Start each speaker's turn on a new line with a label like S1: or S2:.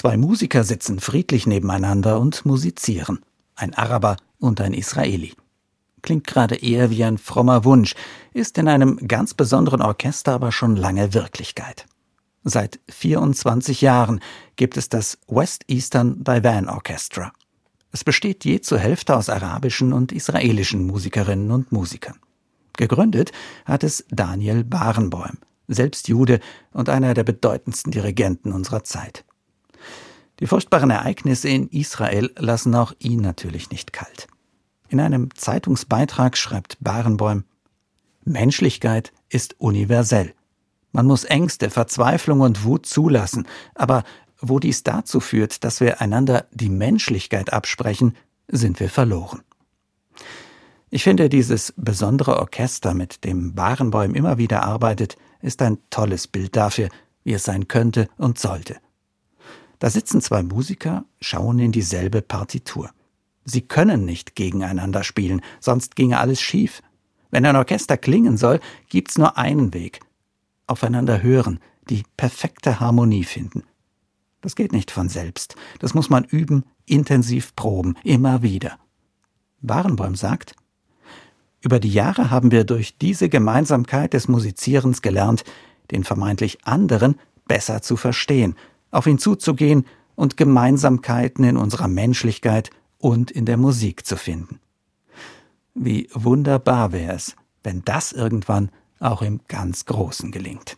S1: Zwei Musiker sitzen friedlich nebeneinander und musizieren. Ein Araber und ein Israeli. Klingt gerade eher wie ein frommer Wunsch, ist in einem ganz besonderen Orchester aber schon lange Wirklichkeit. Seit 24 Jahren gibt es das West Eastern Divan Orchestra. Es besteht je zur Hälfte aus arabischen und israelischen Musikerinnen und Musikern. Gegründet hat es Daniel Barenboim, selbst Jude und einer der bedeutendsten Dirigenten unserer Zeit. Die furchtbaren Ereignisse in Israel lassen auch ihn natürlich nicht kalt. In einem Zeitungsbeitrag schreibt Barenboim, Menschlichkeit ist universell. Man muss Ängste, Verzweiflung und Wut zulassen, aber wo dies dazu führt, dass wir einander die Menschlichkeit absprechen, sind wir verloren. Ich finde, dieses besondere Orchester, mit dem Barenboim immer wieder arbeitet, ist ein tolles Bild dafür, wie es sein könnte und sollte. Da sitzen zwei Musiker, schauen in dieselbe Partitur. Sie können nicht gegeneinander spielen, sonst ginge alles schief. Wenn ein Orchester klingen soll, gibt's nur einen Weg. Aufeinander hören, die perfekte Harmonie finden. Das geht nicht von selbst. Das muss man üben, intensiv proben, immer wieder. Barenboim sagt, über die Jahre haben wir durch diese Gemeinsamkeit des Musizierens gelernt, den vermeintlich anderen besser zu verstehen auf ihn zuzugehen und Gemeinsamkeiten in unserer Menschlichkeit und in der Musik zu finden. Wie wunderbar wäre es, wenn das irgendwann auch im ganz Großen gelingt.